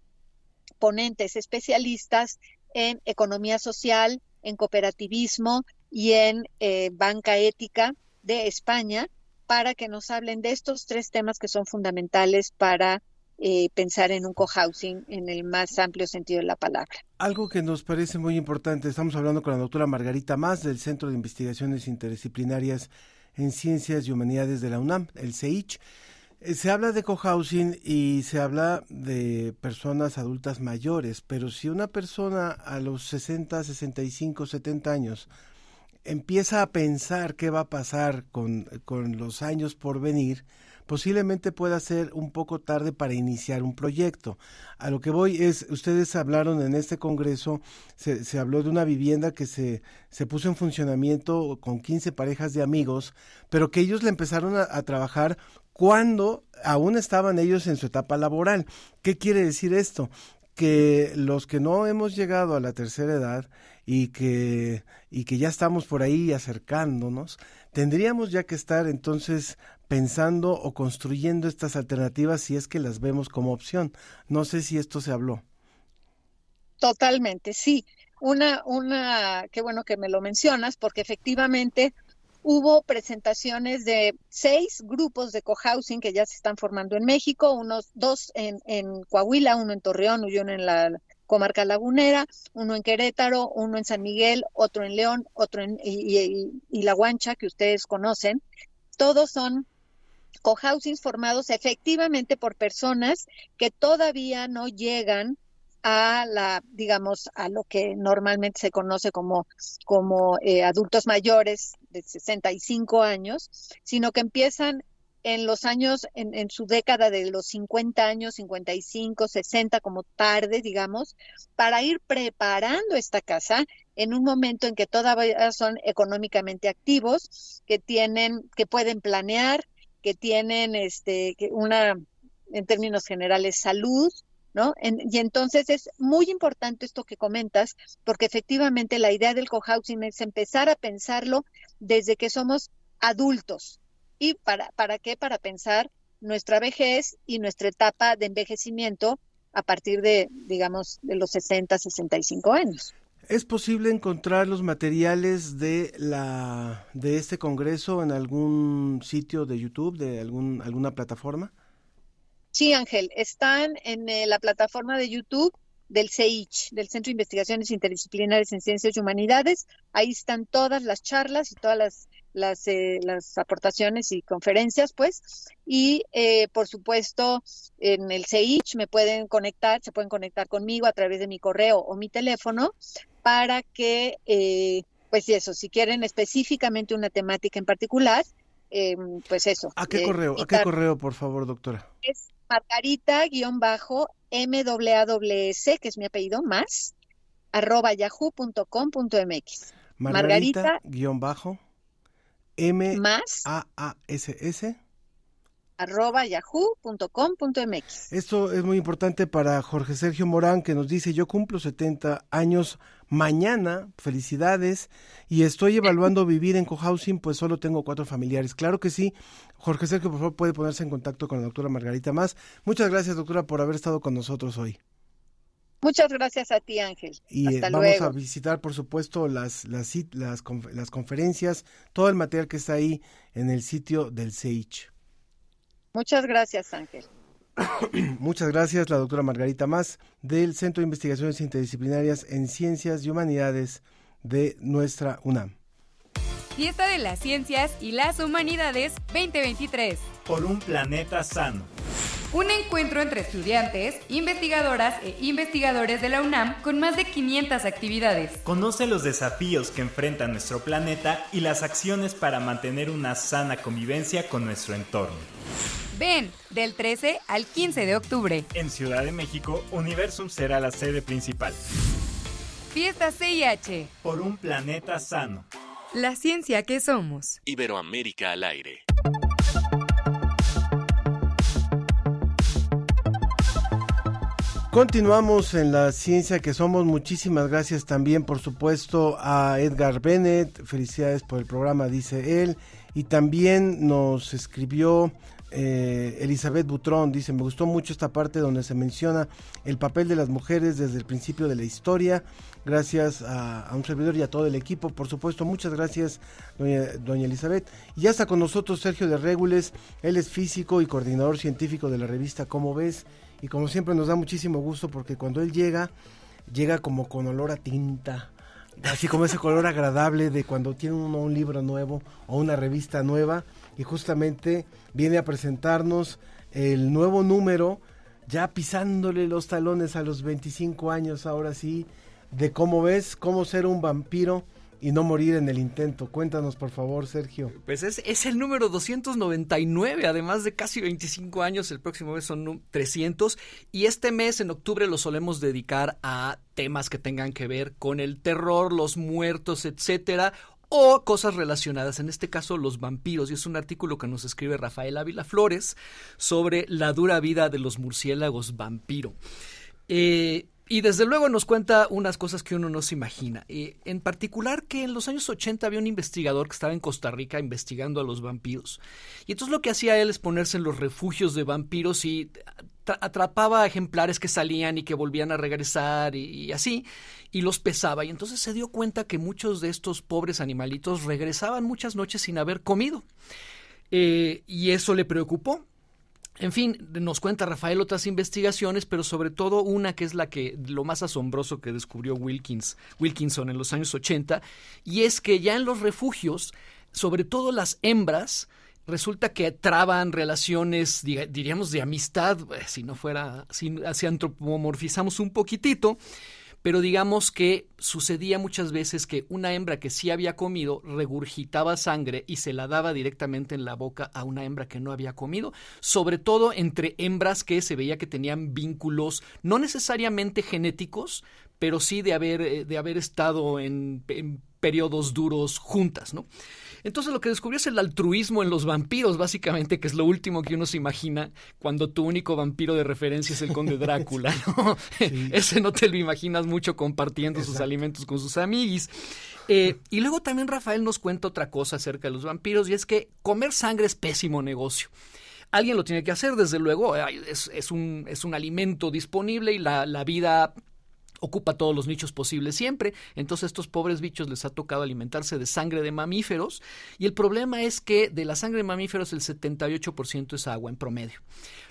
ponentes especialistas en economía social, en cooperativismo y en eh, banca ética de España para que nos hablen de estos tres temas que son fundamentales para eh, pensar en un cohousing en el más amplio sentido de la palabra. Algo que nos parece muy importante, estamos hablando con la doctora Margarita Más del Centro de Investigaciones Interdisciplinarias en Ciencias y Humanidades de la UNAM, el CEICH. Eh, se habla de cohousing y se habla de personas adultas mayores, pero si una persona a los 60, 65, 70 años empieza a pensar qué va a pasar con, con los años por venir, posiblemente pueda ser un poco tarde para iniciar un proyecto. A lo que voy es, ustedes hablaron en este congreso, se, se habló de una vivienda que se, se puso en funcionamiento con 15 parejas de amigos, pero que ellos le empezaron a trabajar cuando aún estaban ellos en su etapa laboral. ¿Qué quiere decir esto? Que los que no hemos llegado a la tercera edad y que, y que ya estamos por ahí acercándonos, tendríamos ya que estar entonces pensando o construyendo estas alternativas si es que las vemos como opción. No sé si esto se habló. Totalmente, sí. Una, una, qué bueno que me lo mencionas, porque efectivamente hubo presentaciones de seis grupos de cohousing que ya se están formando en México, unos dos en, en Coahuila, uno en Torreón y uno en la comarca lagunera, uno en Querétaro, uno en San Miguel, otro en León, otro en y, La Guancha, que ustedes conocen. Todos son cohousings formados efectivamente por personas que todavía no llegan a la, digamos, a lo que normalmente se conoce como, como eh, adultos mayores de 65 años, sino que empiezan en los años, en, en, su década de los 50 años, 55, 60 como tarde, digamos, para ir preparando esta casa en un momento en que todavía son económicamente activos, que tienen, que pueden planear, que tienen este, una, en términos generales, salud, y entonces es muy importante esto que comentas, porque efectivamente la idea del cohousing es empezar a pensarlo desde que somos adultos. ¿Y para, para qué? Para pensar nuestra vejez y nuestra etapa de envejecimiento a partir de, digamos, de los 60, 65 años. ¿Es posible encontrar los materiales de la de este congreso en algún sitio de YouTube, de algún alguna plataforma? Sí, Ángel, están en eh, la plataforma de YouTube del CEICH, del Centro de Investigaciones Interdisciplinares en Ciencias y Humanidades. Ahí están todas las charlas y todas las, las, eh, las aportaciones y conferencias, pues. Y, eh, por supuesto, en el CEICH me pueden conectar, se pueden conectar conmigo a través de mi correo o mi teléfono para que, pues eso, si quieren específicamente una temática en particular, pues eso. ¿A qué correo? ¿A qué correo, por favor, doctora? Es margarita-maws, que es mi apellido, más, arroba yahoo.com.mx. Margarita-m más a a s s arroba yahoo.com.mx. Esto es muy importante para Jorge Sergio Morán que nos dice yo cumplo 70 años mañana, felicidades, y estoy evaluando vivir en cohousing, pues solo tengo cuatro familiares. Claro que sí. Jorge Sergio, por favor, puede ponerse en contacto con la doctora Margarita Más. Muchas gracias, doctora, por haber estado con nosotros hoy. Muchas gracias a ti, Ángel. Y Hasta vamos a visitar, por supuesto, las, las, las, las conferencias, todo el material que está ahí en el sitio del CEICH. Muchas gracias, Ángel. Muchas gracias, la doctora Margarita Más, del Centro de Investigaciones Interdisciplinarias en Ciencias y Humanidades de nuestra UNAM. Fiesta de las Ciencias y las Humanidades 2023. Por un planeta sano. Un encuentro entre estudiantes, investigadoras e investigadores de la UNAM con más de 500 actividades. Conoce los desafíos que enfrenta nuestro planeta y las acciones para mantener una sana convivencia con nuestro entorno. Ven, del 13 al 15 de octubre. En Ciudad de México, Universum será la sede principal. Fiesta CIH. Por un planeta sano. La ciencia que somos. Iberoamérica al aire. Continuamos en la ciencia que somos. Muchísimas gracias también, por supuesto, a Edgar Bennett. Felicidades por el programa, dice él. Y también nos escribió eh, Elizabeth Butrón. Dice, me gustó mucho esta parte donde se menciona el papel de las mujeres desde el principio de la historia. Gracias a, un servidor y a todo el equipo. Por supuesto, muchas gracias, doña, Elizabeth. Y ya está con nosotros Sergio de Régules. Él es físico y coordinador científico de la revista ¿Cómo ves? Y como siempre nos da muchísimo gusto porque cuando él llega, llega como con olor a tinta, así como ese color agradable de cuando tiene uno un libro nuevo o una revista nueva y justamente viene a presentarnos el nuevo número, ya pisándole los talones a los 25 años ahora sí, de cómo ves, cómo ser un vampiro y no morir en el intento. Cuéntanos, por favor, Sergio. Pues es, el número 299, además de casi 25 años, el próximo mes son 300, y este mes, en octubre, lo solemos dedicar a temas que tengan que ver con el terror, los muertos, etcétera, o cosas relacionadas, en este caso los vampiros, y es un artículo que nos escribe Rafael Ávila Flores sobre la dura vida de los murciélagos vampiro. Eh, y desde luego nos cuenta unas cosas que uno no se imagina. Eh, en particular que en los años 80 había un investigador que estaba en Costa Rica investigando a los vampiros. Y entonces lo que hacía él es ponerse en los refugios de vampiros y atrapaba ejemplares que salían y que volvían a regresar y, así, y los pesaba. Y entonces se dio cuenta que muchos de estos pobres animalitos regresaban muchas noches sin haber comido. Eh, y eso le preocupó. En fin, nos cuenta Rafael otras investigaciones, pero sobre todo una que es la que lo más asombroso que descubrió Wilkins, Wilkinson en los años 80, y es que ya en los refugios, sobre todo las hembras, resulta que traban relaciones, diríamos, de amistad, eh, si no fuera, si, si antropomorfizamos un poquitito, pero digamos que sucedía muchas veces que una hembra que sí había comido regurgitaba sangre y se la daba directamente en la boca a una hembra que no había comido, sobre todo entre hembras que se veía que tenían vínculos no necesariamente genéticos, pero sí de haber, eh, de haber estado en, en periodos duros juntas, ¿no? Entonces lo que descubrió es el altruismo en los vampiros, básicamente, que es lo último que uno se imagina cuando tu único vampiro de referencia es el conde Drácula, ¿no? Ese no te lo imaginas mucho compartiendo sus alimentos con sus amiguis. Eh, y luego también Rafael nos cuenta otra cosa acerca de los vampiros y es que comer sangre es pésimo negocio. Alguien lo tiene que hacer, desde luego, es, un, es un alimento disponible y la, la vida ocupa todos los nichos posibles siempre. Entonces a estos pobres bichos les ha tocado alimentarse de sangre de mamíferos y el problema es que de la sangre de mamíferos el 78% es agua en promedio.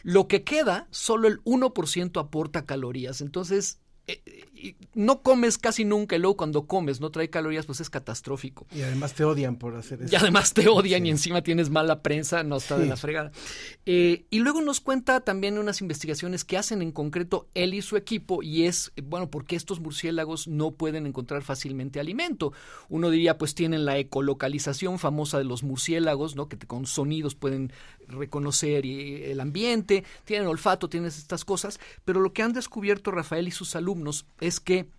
Lo que queda, solo el 1% aporta calorías. Entonces eh, no comes casi nunca y luego cuando comes no trae calorías, pues es catastrófico. Y además te odian por hacer eso. Y además te odian y encima tienes mala prensa, no está de la fregada. Eh, y luego nos cuenta también unas investigaciones que hacen en concreto él y su equipo y es, bueno, porque estos murciélagos no pueden encontrar fácilmente alimento. Uno diría, pues tienen la ecolocalización famosa de los murciélagos, ¿no? Que con sonidos pueden reconocer el ambiente, tienen olfato, tienen estas cosas, pero lo que han descubierto Rafael y sus alumnos es que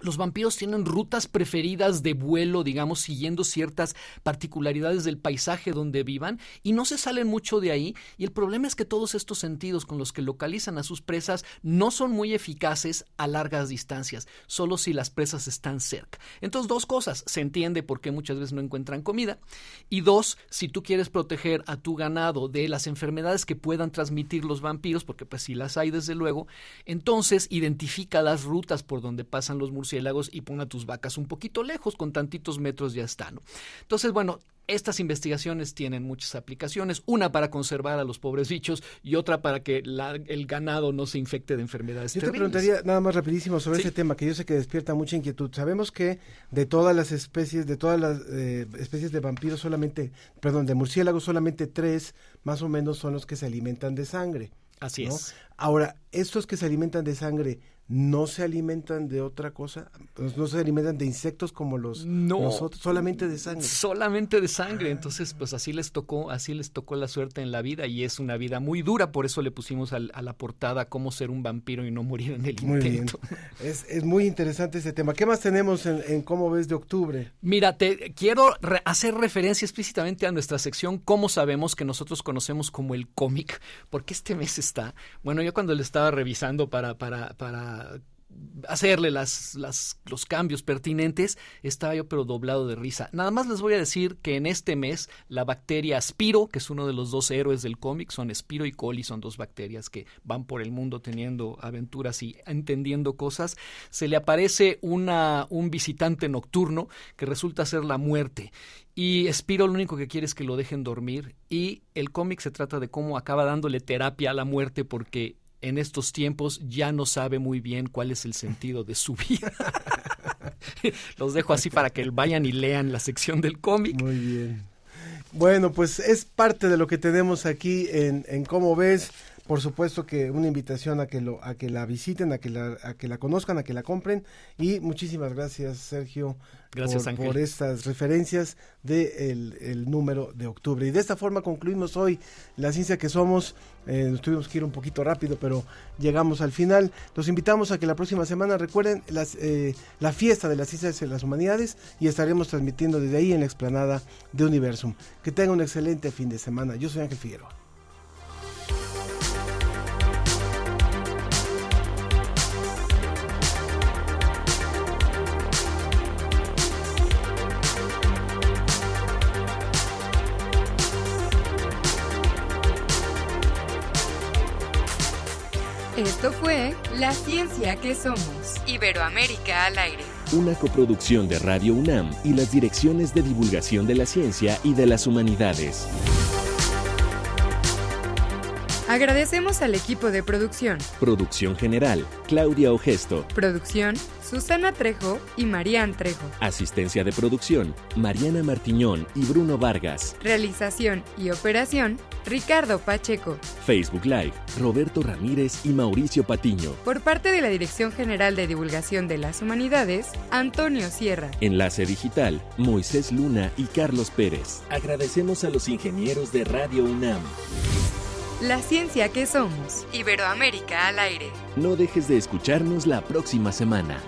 los vampiros tienen rutas preferidas de vuelo, digamos, siguiendo ciertas particularidades del paisaje donde vivan y no se salen mucho de ahí. Y el problema es que todos estos sentidos con los que localizan a sus presas no son muy eficaces a largas distancias, solo si las presas están cerca. Entonces, dos cosas. Se entiende por qué muchas veces no encuentran comida. Y dos, si tú quieres proteger a tu ganado de las enfermedades que puedan transmitir los vampiros, porque pues si las hay desde luego, entonces identifica las rutas por donde pasan los murciélagos murciélagos y pon a tus vacas un poquito lejos, con tantitos metros ya está, ¿no? Entonces, bueno, estas investigaciones tienen muchas aplicaciones, una para conservar a los pobres bichos y otra para que el ganado no se infecte de enfermedades. Yo te preguntaría nada más rapidísimo sobre ese tema que yo sé que despierta mucha inquietud. Sabemos que de todas las especies, de todas las eh, especies de vampiros solamente, perdón, de murciélagos solamente tres más o menos son los que se alimentan de sangre. Así es. Ahora, estos que se alimentan de sangre, no se alimentan de otra cosa, pues, no se alimentan de insectos como los nosotros, solamente de sangre. Solamente de sangre, entonces pues así les tocó, así les tocó la suerte en la vida y es una vida muy dura, por eso le pusimos a la portada cómo ser un vampiro y no morir en el intento. Es, es, muy interesante ese tema. ¿Qué más tenemos en, cómo ves de octubre? Mira, te quiero hacer referencia explícitamente a nuestra sección cómo sabemos que nosotros conocemos como el cómic, porque este mes está, bueno, yo cuando le estaba revisando para para para hacerle los cambios pertinentes, estaba yo pero doblado de risa. Nada más les voy a decir que en este mes la bacteria Spiro, que es uno de los dos héroes del cómic, son Spiro y Coli, son dos bacterias que van por el mundo teniendo aventuras y entendiendo cosas, se le aparece un visitante nocturno que resulta ser la muerte. Y Spiro lo único que quiere es que lo dejen dormir y el cómic se trata de cómo acaba dándole terapia a la muerte porque en estos tiempos ya no sabe muy bien cuál es el sentido de su vida. Los dejo así para que vayan y lean la sección del cómic. Muy bien. Bueno, pues es parte de lo que tenemos aquí en, en Cómo ves. Por supuesto que una invitación a que lo, a que la visiten, a que la, a que la conozcan, a que la compren. Y muchísimas gracias, Sergio, Gracias, por, por, estas referencias del de el número de octubre. Y de esta forma concluimos hoy la ciencia que somos. Eh, nos tuvimos que ir un poquito rápido, pero llegamos al final. Los invitamos a que la próxima semana recuerden las, eh, la fiesta de las ciencias y las humanidades y estaremos transmitiendo desde ahí en la explanada de Universum. Que tengan un excelente fin de semana. Yo soy Ángel Figueroa. Esto fue La Ciencia que Somos. Iberoamérica al aire. Una coproducción de Radio UNAM y las direcciones de divulgación de la ciencia y de las humanidades. Agradecemos al equipo de producción. Producción general, Claudia Ogesto. Producción, Susana Trejo y Marían Trejo. Asistencia de producción, Mariana Martiñón y Bruno Vargas. Realización y operación, Ricardo Pacheco. Facebook Live, Roberto Ramírez y Mauricio Patiño. Por parte de la Dirección General de Divulgación de las Humanidades, Antonio Sierra. Enlace digital, Moisés Luna y Carlos Pérez. Agradecemos a los ingenieros de Radio UNAM. La ciencia que somos. Iberoamérica al aire. No dejes de escucharnos la próxima semana.